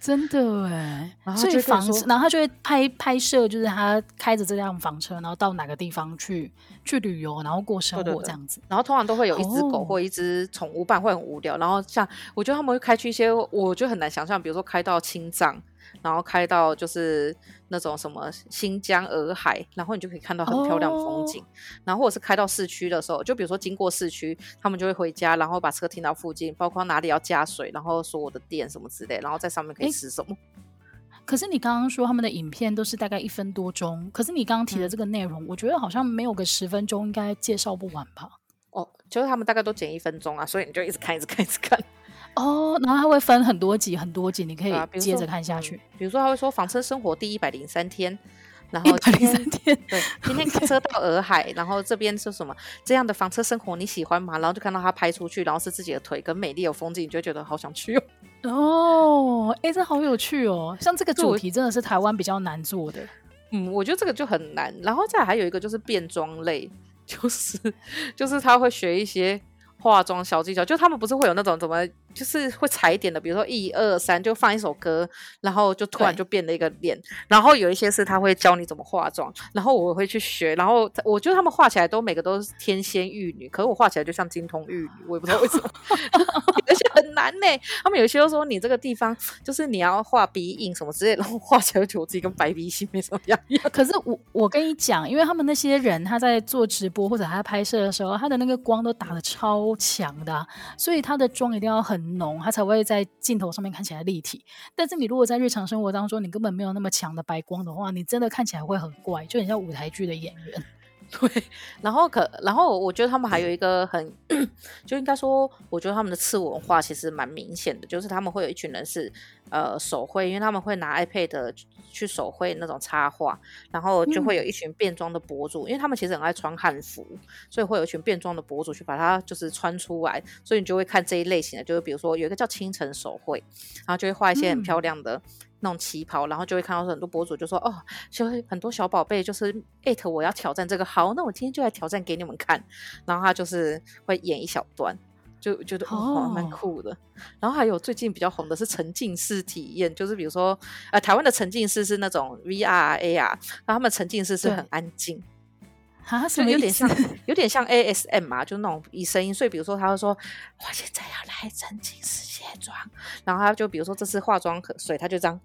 Speaker 1: 真的哎，所以房车，然后他就会拍拍摄，就是他开着这辆房车，然后到哪个地方去去旅游，然后过生活这样子。
Speaker 2: 然后通常都会有一只狗或一只宠物伴，会很无聊。然后像我觉得他们会开去一些，我就很难想象，比如说开到青藏。然后开到就是那种什么新疆洱海，然后你就可以看到很漂亮的风景。Oh. 然后或者是开到市区的时候，就比如说经过市区，他们就会回家，然后把车停到附近，包括哪里要加水，然后说我的店什么之类，然后在上面可以吃什么。
Speaker 1: 可是你刚刚说他们的影片都是大概一分多钟，可是你刚刚提的这个内容，嗯、我觉得好像没有个十分钟应该介绍不完吧？
Speaker 2: 哦，就是他们大概都剪一分钟啊，所以你就一直看，一直看，一直看。
Speaker 1: 哦，然后它会分很多集，很多集，你可以接着看下去。
Speaker 2: 啊、比如说，他会说房车生活第一百零三天，然后
Speaker 1: 一百零三天，
Speaker 2: 对，今天开车到洱海，然后这边是什么这样的房车生活你喜欢吗？然后就看到他拍出去，然后是自己的腿跟美丽有风景，你就觉得好想去哦。
Speaker 1: 哦，哎，这好有趣哦！像这个主题真的是台湾比较难做的。
Speaker 2: 嗯，我觉得这个就很难。然后再还有一个就是变装类，就是就是他会学一些化妆小技巧，就他们不是会有那种怎么。就是会踩一点的，比如说一二三，就放一首歌，然后就突然就变了一个脸。然后有一些是他会教你怎么化妆，然后我会去学。然后我觉得他们画起来都每个都是天仙玉女，可是我画起来就像金童玉女，我也不知道为什么，而且很难呢。他们有些都说你这个地方就是你要画鼻影什么之类，然后画起来就觉得我自己跟白鼻心没什么两样。
Speaker 1: 可是我我跟你讲，因为他们那些人他在做直播或者他在拍摄的时候，他的那个光都打得超强的，所以他的妆一定要很浓，它才会在镜头上面看起来立体。但是你如果在日常生活当中，你根本没有那么强的白光的话，你真的看起来会很怪，就很像舞台剧的演员。
Speaker 2: 对，然后可，然后我觉得他们还有一个很，就应该说，我觉得他们的次文化其实蛮明显的，就是他们会有一群人是呃手绘，因为他们会拿 iPad 去手绘那种插画，然后就会有一群变装的博主，嗯、因为他们其实很爱穿汉服，所以会有一群变装的博主去把它就是穿出来，所以你就会看这一类型的，就是比如说有一个叫清晨手绘，然后就会画一些很漂亮的。嗯那种旗袍，然后就会看到很多博主就说：“哦，就会很多小宝贝就是艾特我要挑战这个，好，那我今天就来挑战给你们看。”然后他就是会演一小段，就觉得哦，蛮酷的。然后还有最近比较红的是沉浸式体验，就是比如说呃，台湾的沉浸式是那种 VR AR，然后他们沉浸式是很安静。
Speaker 1: 啊，什么
Speaker 2: 有点像，有点像 ASM 嘛，就那种以声音。所以比如说，他会说：“我现在要来沉浸式卸妆。”然后他就比如说这次化妆水，他就这样，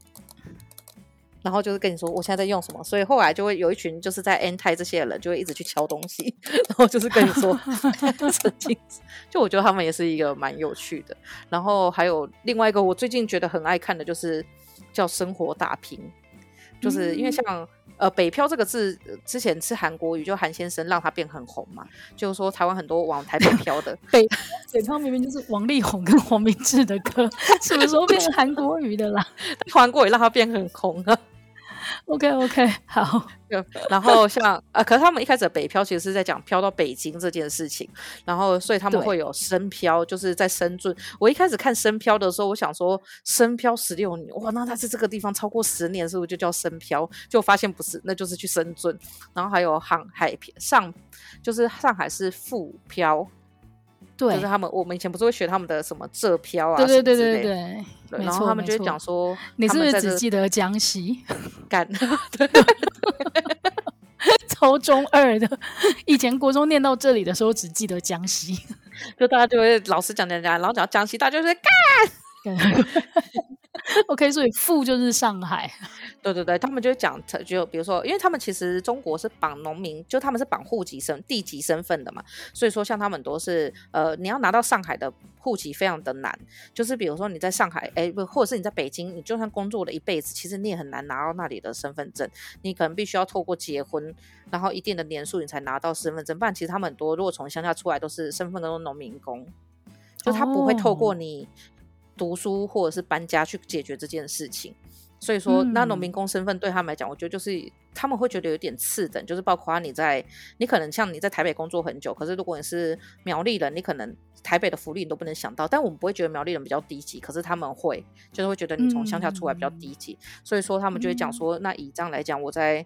Speaker 2: 然后就是跟你说我现在在用什么。所以后来就会有一群就是在 N 台这些人就会一直去敲东西，然后就是跟你说 沉浸式。就我觉得他们也是一个蛮有趣的。然后还有另外一个我最近觉得很爱看的就是叫生活大拼，就是因为像。嗯呃，北漂这个字之前是韩国语，就韩先生让他变很红嘛，就是说台湾很多往台北漂的
Speaker 1: 北北漂明明就是王力宏跟 黄明志的歌，什么时候变成韩国语的啦？
Speaker 2: 韩国语让他变很红了。
Speaker 1: OK OK，好。
Speaker 2: 然后像呃，可是他们一开始的北漂其实是在讲漂到北京这件事情，然后所以他们会有深漂，就是在深圳。我一开始看深漂的时候，我想说深漂十六年，哇，那他在这个地方超过十年，是不是就叫深漂？就发现不是，那就是去深圳。然后还有航海上，就是上海是沪漂。对，就是他们，我们以前不是会学他们的什么浙漂啊？
Speaker 1: 对对对对对。
Speaker 2: 然后他们就会讲说，
Speaker 1: 你是不是只记得江西？
Speaker 2: 干，对，
Speaker 1: 超中二的。以前国中念到这里的时候，只记得江西，
Speaker 2: 就大家就会老师讲讲讲，然后讲到江西，大家就会干。
Speaker 1: OK，所以富就是上海。
Speaker 2: 对对对，他们就讲，就比如说，因为他们其实中国是绑农民，就他们是绑户籍身地籍身份的嘛，所以说像他们都是呃，你要拿到上海的户籍非常的难，就是比如说你在上海，哎不，或者是你在北京，你就算工作了一辈子，其实你也很难拿到那里的身份证，你可能必须要透过结婚，然后一定的年数你才拿到身份证，不然其实他们很多如果从乡下出来都是身份都是农民工，就他不会透过你读书或者是搬家去解决这件事情。所以说，那农民工身份对他们来讲，我觉得就是他们会觉得有点次等，就是包括你在，你可能像你在台北工作很久，可是如果你是苗栗人，你可能台北的福利你都不能想到。但我们不会觉得苗栗人比较低级，可是他们会，就是会觉得你从乡下出来比较低级，嗯、所以说他们就会讲说，那以这样来讲，我在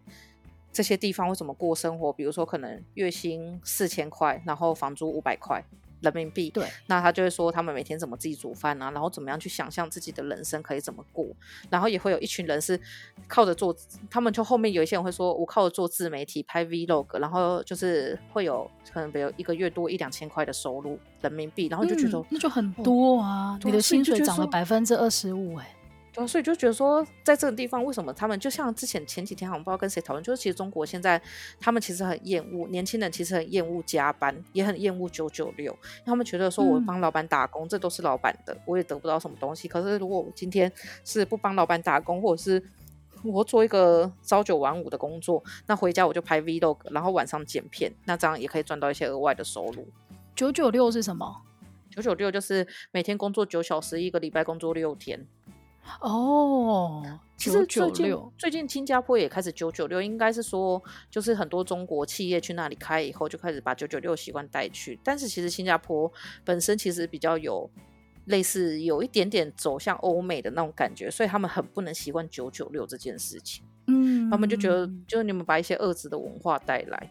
Speaker 2: 这些地方为什么过生活？比如说可能月薪四千块，然后房租五百块。人民币，对，那他就会说他们每天怎么自己煮饭啊，然后怎么样去想象自己的人生可以怎么过，然后也会有一群人是靠着做，他们就后面有一些人会说，我靠着做自媒体拍 Vlog，然后就是会有可能比如一个月多一两千块的收入人民币，然后就觉得、嗯、
Speaker 1: 那就很多啊，哦、你的薪水涨了百分之二十五，哎。
Speaker 2: 对，所以就觉得说，在这个地方，为什么他们就像之前前几天，我们不知道跟谁讨论，就是其实中国现在他们其实很厌恶年轻人，其实很厌恶加班，也很厌恶九九六。他们觉得说，我帮老板打工，嗯、这都是老板的，我也得不到什么东西。可是如果我今天是不帮老板打工，或者是我做一个朝九晚五的工作，那回家我就拍 Vlog，然后晚上剪片，那这样也可以赚到一些额外的收入。
Speaker 1: 九九六是什么？
Speaker 2: 九九六就是每天工作九小时，一个礼拜工作六天。
Speaker 1: 哦，
Speaker 2: 其实最近最近新加坡也开始九九六，应该是说就是很多中国企业去那里开以后，就开始把九九六习惯带去。但是其实新加坡本身其实比较有类似有一点点走向欧美的那种感觉，所以他们很不能习惯九九六这件事情。嗯，他们就觉得就是你们把一些恶质的文化带来。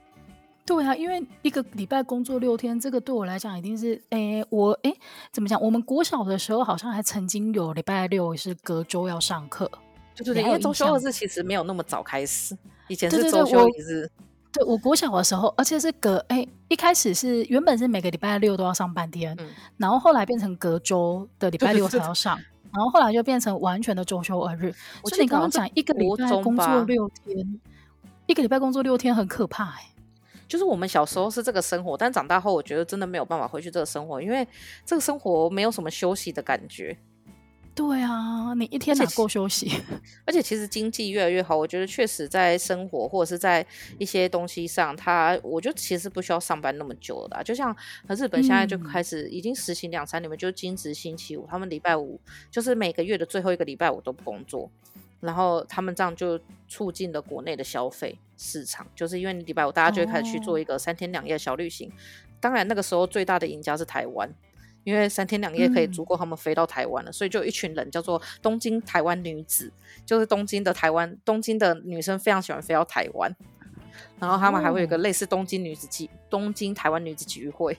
Speaker 1: 对啊，因为一个礼拜工作六天，这个对我来讲一定是，诶，我诶，怎么讲？我们国小的时候好像还曾经有礼拜六是隔周要上课，
Speaker 2: 对对对，因为周休二日其实没有那么早开始，以前是周休一日。
Speaker 1: 对，我国小的时候，而且是隔，哎，一开始是原本是每个礼拜六都要上半天，嗯、然后后来变成隔周的礼拜六才要上，然后后来就变成完全的周休二日。所以你刚刚讲一个礼拜工作六天，一个礼拜工作六天很可怕哎。
Speaker 2: 就是我们小时候是这个生活，但长大后我觉得真的没有办法回去这个生活，因为这个生活没有什么休息的感觉。
Speaker 1: 对啊，你一天哪够休息？
Speaker 2: 而且其实经济越来越好，我觉得确实在生活或者是在一些东西上，它我觉得其实不需要上班那么久的。就像日本现在就开始已经实行两三年，就是金质星期五，他们礼拜五就是每个月的最后一个礼拜五都不工作。然后他们这样就促进了国内的消费市场，就是因为你礼拜五大家就会开始去做一个三天两夜小旅行。哦、当然那个时候最大的赢家是台湾，因为三天两夜可以足够他们飞到台湾了，嗯、所以就有一群人叫做东京台湾女子，就是东京的台湾东京的女生非常喜欢飞到台湾，然后他们还会有一个类似东京女子集、哦、东京台湾女子体育会，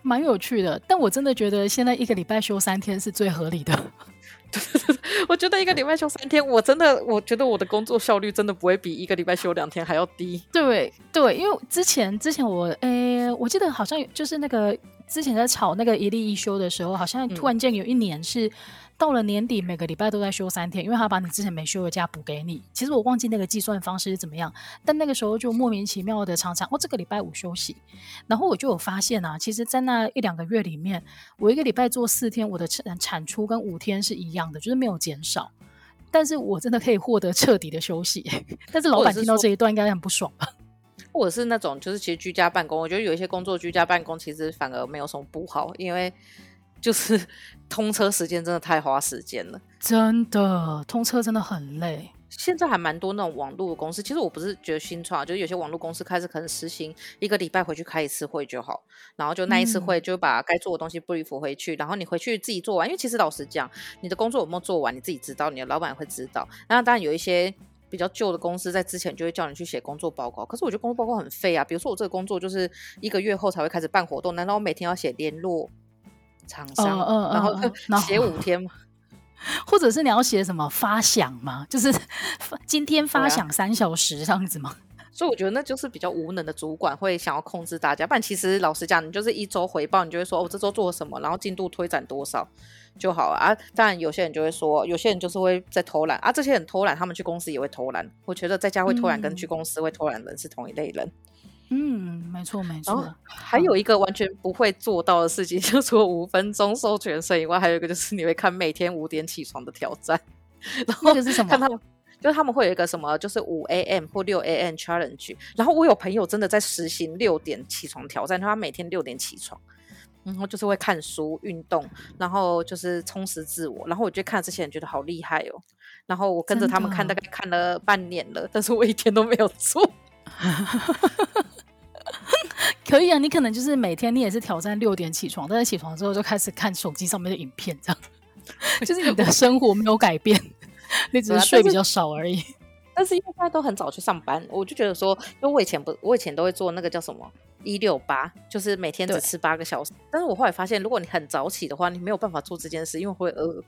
Speaker 1: 蛮有趣的。但我真的觉得现在一个礼拜休三天是最合理的。
Speaker 2: 我觉得一个礼拜休三天，我真的，我觉得我的工作效率真的不会比一个礼拜休两天还要低。
Speaker 1: 对对，因为之前之前我，诶，我记得好像就是那个之前在炒那个一例一休的时候，好像突然间有一年是。到了年底，每个礼拜都在休三天，因为他把你之前没休的假补给你。其实我忘记那个计算方式是怎么样，但那个时候就莫名其妙的常常哦，这个礼拜五休息。然后我就有发现啊，其实，在那一两个月里面，我一个礼拜做四天，我的产产出跟五天是一样的，就是没有减少。但是我真的可以获得彻底的休息。但是老板听到这一段应该很不爽吧？
Speaker 2: 或者是那种就是其实居家办公，我觉得有一些工作居家办公其实反而没有什么不好，因为。就是 通车时间真的太花时间了，
Speaker 1: 真的通车真的很累。
Speaker 2: 现在还蛮多那种网络公司，其实我不是觉得新创，就是有些网络公司开始可能实行一个礼拜回去开一次会就好，然后就那一次会就把该做的东西 brief 回去，嗯、然后你回去自己做完。因为其实老实讲，你的工作有没有做完，你自己知道，你的老板也会知道。那当然有一些比较旧的公司在之前就会叫你去写工作报告，可是我觉得工作报告很废啊。比如说我这个工作就是一个月后才会开始办活动，难道我每天要写联络？厂商，嗯嗯，然后写五天嘛，
Speaker 1: 或者是你要写什么发想吗？就是今天发想三小时这样子吗？啊？
Speaker 2: 所以我觉得那就是比较无能的主管会想要控制大家，不然其实老实讲，你就是一周回报，你就会说哦，这周做了什么，然后进度推展多少就好了啊。当然有些人就会说，有些人就是会在偷懒啊，这些人偷懒，他们去公司也会偷懒。我觉得在家会偷懒跟去公司会偷懒的人是同一类人。嗯
Speaker 1: 嗯，没错没错。
Speaker 2: 还有一个完全不会做到的事情，就除了五分钟授权税以外，还有一个就是你会看每天五点起床的挑战。然后就是什么？看他们，就是他们会有一个什么，就是五 AM 或六 AM challenge。然后我有朋友真的在实行六点起床挑战，他每天六点起床。然后就是会看书、运动，然后就是充实自我。然后我觉得看这些人觉得好厉害哦。然后我跟着他们看，大概看了半年了，但是我一天都没有做。
Speaker 1: 可以啊，你可能就是每天你也是挑战六点起床，但是起床之后就开始看手机上面的影片，这样。就是你的生活没有改变，你只是睡比较少而已。
Speaker 2: 但是因为大家都很早去上班，我就觉得说，因为我以前不，我以前都会做那个叫什么一六八，就是每天只吃八个小时。但是我后来发现，如果你很早起的话，你没有办法做这件事，因为会饿。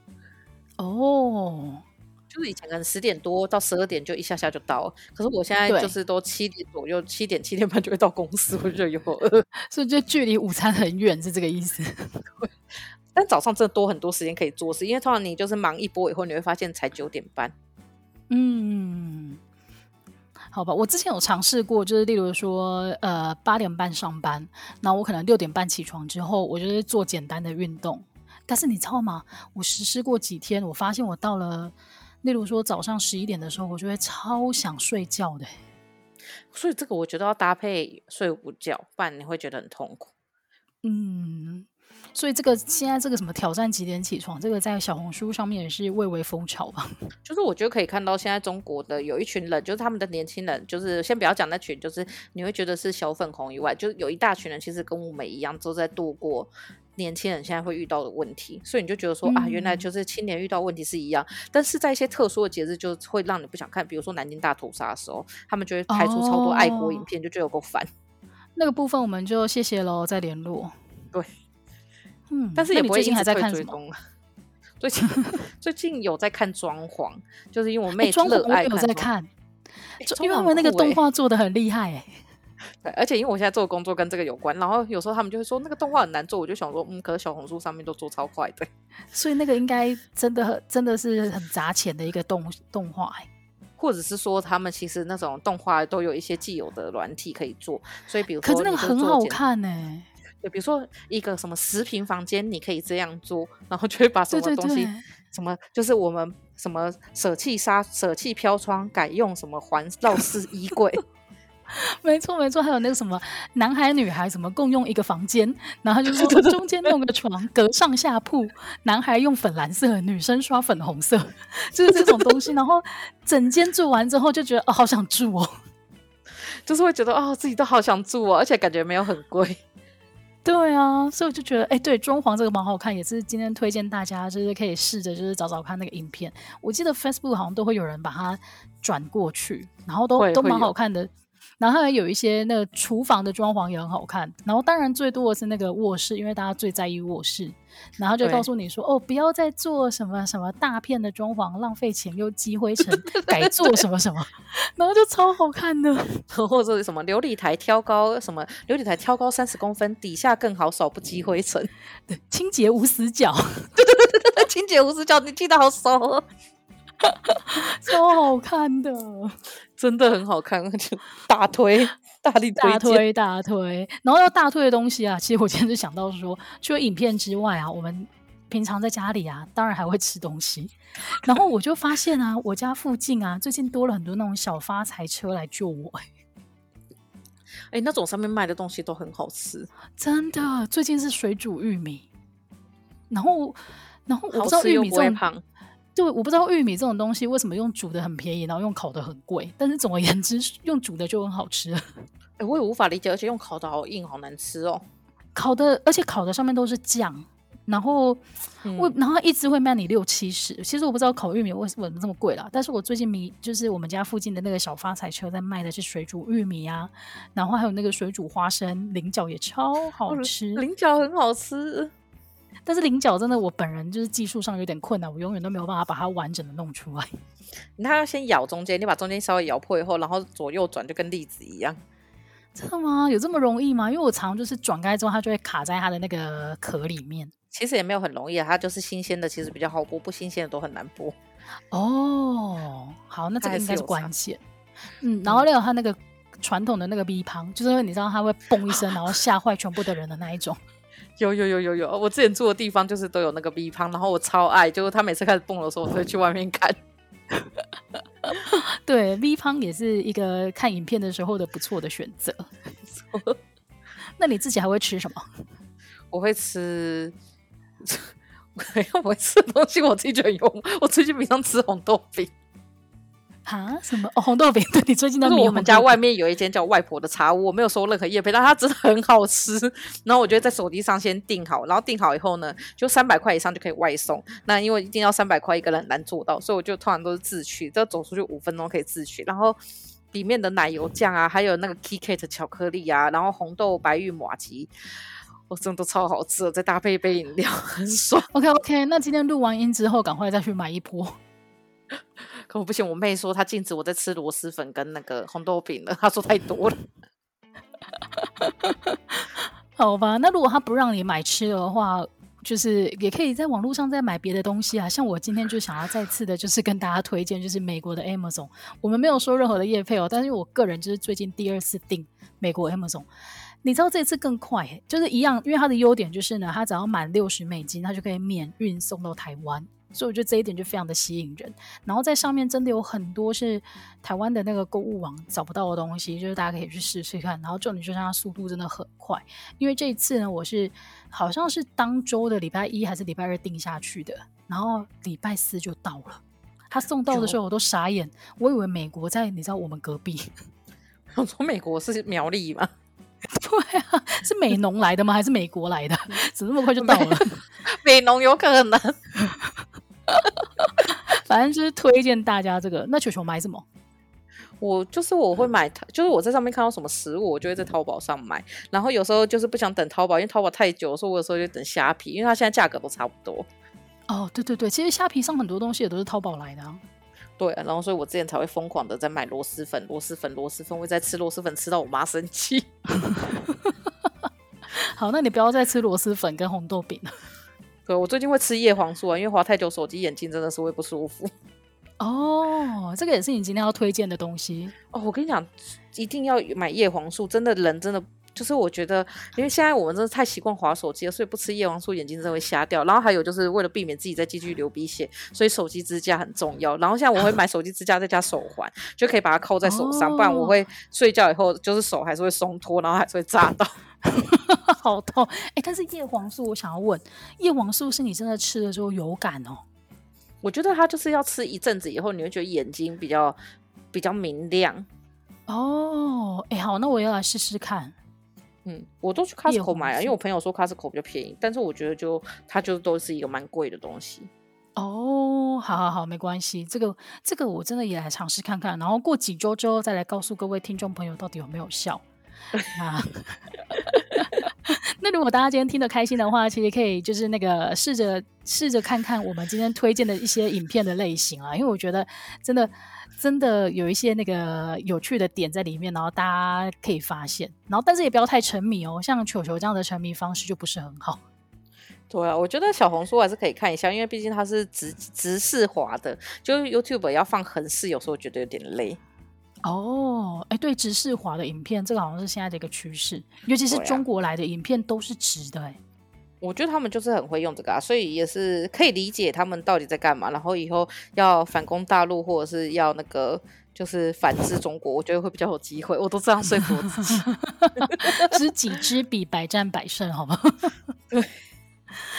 Speaker 1: 哦，
Speaker 2: 就是以前可能十点多到十二点就一下下就到了，可是我现在就是都七点左右，七点七点半就会到公司，我就有饿，
Speaker 1: 所以就距离午餐很远，是这个意思。
Speaker 2: 但早上真的多很多时间可以做事，因为通常你就是忙一波以后，你会发现才九点半。
Speaker 1: 嗯，好吧，我之前有尝试过，就是例如说，呃，八点半上班，那我可能六点半起床之后，我就是做简单的运动。但是你知道吗？我实施过几天，我发现我到了，例如说早上十一点的时候，我就会超想睡觉的。
Speaker 2: 所以这个我觉得要搭配睡午觉，不然你会觉得很痛苦。
Speaker 1: 嗯。所以这个现在这个什么挑战几点起床，这个在小红书上面也是蔚为风潮吧？
Speaker 2: 就是我觉得可以看到现在中国的有一群人，就是他们的年轻人，就是先不要讲那群，就是你会觉得是小粉红以外，就有一大群人其实跟我们一样都在度过年轻人现在会遇到的问题，所以你就觉得说、嗯、啊，原来就是青年遇到问题是一样，但是在一些特殊的节日就会让你不想看，比如说南京大屠杀的时候，他们就会拍出超多爱国影片，就觉得有够烦。
Speaker 1: 那个部分我们就谢谢喽，再联络。
Speaker 2: 对。
Speaker 1: 嗯，
Speaker 2: 但是也不会
Speaker 1: 最近还在看什么？
Speaker 2: 最近 最近有在看装潢，就是因为我妹热爱看。
Speaker 1: 有在看，因为他们那个动画做的很厉害哎。
Speaker 2: 对，而且因为我现在做的工作跟这个有关，然后有时候他们就会说那个动画很难做，我就想说，嗯，可是小红书上面都做超快的。
Speaker 1: 所以那个应该真的真的是很砸钱的一个动动画哎，
Speaker 2: 或者是说他们其实那种动画都有一些既有的软体可以做，所以比如说
Speaker 1: 可是那个很好看哎。
Speaker 2: 就比如说一个什么十平房间，你可以这样做，然后就会把什么东西，对对对，什么就是我们什么舍弃纱、舍弃飘窗，改用什么环绕式衣柜。
Speaker 1: 没错没错，还有那个什么男孩女孩什么共用一个房间，然后就是中间弄个床，隔上下铺，男孩用粉蓝色，女生刷粉红色，就是这种东西。然后整间住完之后就觉得哦，好想住哦，
Speaker 2: 就是会觉得哦，自己都好想住哦，而且感觉没有很贵。
Speaker 1: 对啊，所以我就觉得，哎，对，装潢这个蛮好看，也是今天推荐大家，就是可以试着就是找找看那个影片。我记得 Facebook 好像都会有人把它转过去，然后都都蛮好看的。然后还有一些那个厨房的装潢也很好看，然后当然最多的是那个卧室，因为大家最在意卧室，然后就告诉你说哦，不要再做什么什么大片的装潢，浪费钱又积灰尘，改做什么什么，然后就超好看的，
Speaker 2: 或者是什么琉璃台挑高什么琉璃台挑高三十公分，底下更好扫不积灰尘，
Speaker 1: 对，清洁无死角，
Speaker 2: 对对对对对，清洁无死角，你记得好熟哦。
Speaker 1: 超好看的，
Speaker 2: 真的很好看，就大推，大力推
Speaker 1: 大推大推。然后要大推的东西啊，其实我今天就想到说，除了影片之外啊，我们平常在家里啊，当然还会吃东西。然后我就发现啊，我家附近啊，最近多了很多那种小发财车来救我。
Speaker 2: 哎，那种上面卖的东西都很好吃，
Speaker 1: 真的。最近是水煮玉米，然后，然后我不知道玉米这种。就我不知道玉米这种东西为什么用煮的很便宜，然后用烤的很贵。但是总而言之，用煮的就很好吃。哎、
Speaker 2: 欸，我也无法理解，而且用烤的好硬，好难吃哦。
Speaker 1: 烤的，而且烤的上面都是酱，然后我、嗯、然后一只会卖你六七十。其实我不知道烤玉米为什么这么贵啦。但是我最近迷就是我们家附近的那个小发财车在卖的是水煮玉米啊，然后还有那个水煮花生，菱角也超好吃，
Speaker 2: 菱角很好吃。
Speaker 1: 但是菱角真的，我本人就是技术上有点困难，我永远都没有办法把它完整的弄出来。
Speaker 2: 你看，要先咬中间，你把中间稍微咬破以后，然后左右转，就跟栗子一样。
Speaker 1: 真的吗？有这么容易吗？因为我常就是转开之后，它就会卡在它的那个壳里面。
Speaker 2: 其实也没有很容易啊，它就是新鲜的，其实比较好剥，不新鲜的都很难剥。
Speaker 1: 哦，好，那这个应该是关键。嗯，然后还有它那个传统的那个 B 旁，就是你知道它会嘣一声，然后吓坏全部的人的那一种。
Speaker 2: 有有有有有，我之前住的地方就是都有那个 V 胖，然后我超爱，就是他每次开始蹦的时候，我都会去外面看。
Speaker 1: 对，V 胖也是一个看影片的时候的不错的选择。那你自己还会吃什么？
Speaker 2: 我会吃，我会吃东西，我自己觉得有。我最近比常吃红豆饼。
Speaker 1: 啊？什么？哦，红豆饼？对，你最近在？
Speaker 2: 我们家外面有一间叫外婆的茶屋，我没有收任何业配，但它真的很好吃。然后我就在手机上先订好，然后订好以后呢，就三百块以上就可以外送。那因为一定要三百块一个人很难做到，所以我就通常都是自取，这走出去五分钟可以自取。然后里面的奶油酱啊，还有那个 KitKat 巧克力啊，然后红豆白玉麻糬，我真的都超好吃的，再搭配一杯饮料，很爽。
Speaker 1: OK OK，那今天录完音之后，赶快再去买一波。
Speaker 2: 可我不行，我妹说她禁止我在吃螺蛳粉跟那个红豆饼了，她说太多了。
Speaker 1: 好吧，那如果她不让你买吃的话，就是也可以在网络上再买别的东西啊。像我今天就想要再次的，就是跟大家推荐，就是美国的 Amazon。我们没有说任何的业配哦，但是我个人就是最近第二次订美国 Amazon。你知道这次更快，就是一样，因为它的优点就是呢，它只要满六十美金，它就可以免运送到台湾。所以我觉得这一点就非常的吸引人，然后在上面真的有很多是台湾的那个购物网找不到的东西，就是大家可以去试试看。然后重点就是它速度真的很快，因为这一次呢，我是好像是当周的礼拜一还是礼拜二定下去的，然后礼拜四就到了。他送到的时候我都傻眼，我以为美国在你知道我们隔壁，
Speaker 2: 我说美国是苗栗吗？
Speaker 1: 对啊，是美农来的吗？还是美国来的？怎么那么快就到了？
Speaker 2: 美农有可能。
Speaker 1: 反正就是推荐大家这个。那球球买什么？
Speaker 2: 我就是我会买，就是我在上面看到什么食物，我就会在淘宝上买。然后有时候就是不想等淘宝，因为淘宝太久，所以我有时候就等虾皮，因为它现在价格都差不多。
Speaker 1: 哦，对对对，其实虾皮上很多东西也都是淘宝来的啊。
Speaker 2: 对啊，然后所以我之前才会疯狂的在买螺蛳粉，螺蛳粉，螺蛳粉，我在吃螺蛳粉吃到我妈生气。
Speaker 1: 好，那你不要再吃螺蛳粉跟红豆饼了。
Speaker 2: 对，我最近会吃叶黄素啊，因为滑太久手机眼睛真的是会不舒服。
Speaker 1: 哦，这个也是你今天要推荐的东西
Speaker 2: 哦。我跟你讲，一定要买叶黄素，真的人真的就是我觉得，因为现在我们真的太习惯滑手机了，所以不吃叶黄素眼睛真的会瞎掉。然后还有就是为了避免自己再继续流鼻血，所以手机支架很重要。然后现在我会买手机支架再加手环，就可以把它扣在手上，哦、不然我会睡觉以后就是手还是会松脱，然后还是会扎到。
Speaker 1: 好痛！哎、欸，但是叶黄素，我想要问，叶黄素是你真的吃的时候有感哦？
Speaker 2: 我觉得它就是要吃一阵子以后，你会觉得眼睛比较比较明亮。
Speaker 1: 哦，哎、欸，好，那我要来试试看。
Speaker 2: 嗯，我都去 Costco 买啊，因为我朋友说 Costco 比较便宜，但是我觉得就它就都是一个蛮贵的东西。
Speaker 1: 哦，好好好，没关系，这个这个我真的也来尝试看看，然后过几周之后再来告诉各位听众朋友到底有没有效。啊，那如果大家今天听得开心的话，其实可以就是那个试着试着看看我们今天推荐的一些影片的类型啊，因为我觉得真的真的有一些那个有趣的点在里面，然后大家可以发现，然后但是也不要太沉迷哦，像球球这样的沉迷方式就不是很好。
Speaker 2: 对啊，我觉得小红书还是可以看一下，因为毕竟它是直直视滑的，就 YouTube 要放横视，有时候觉得有点累。
Speaker 1: 哦，哎，对，直视滑的影片，这个好像是现在的一个趋势，尤其是中国来的影片都是直的，哎，
Speaker 2: 我觉得他们就是很会用这个啊，所以也是可以理解他们到底在干嘛。然后以后要反攻大陆，或者是要那个就是反制中国，我觉得会比较有机会。我都这样说服我自己，
Speaker 1: 知己知彼，百战百胜，好吗？对。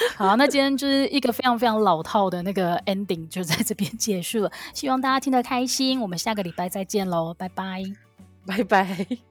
Speaker 1: 好，那今天就是一个非常非常老套的那个 ending，就在这边结束了。希望大家听得开心，我们下个礼拜再见喽，拜拜，
Speaker 2: 拜拜。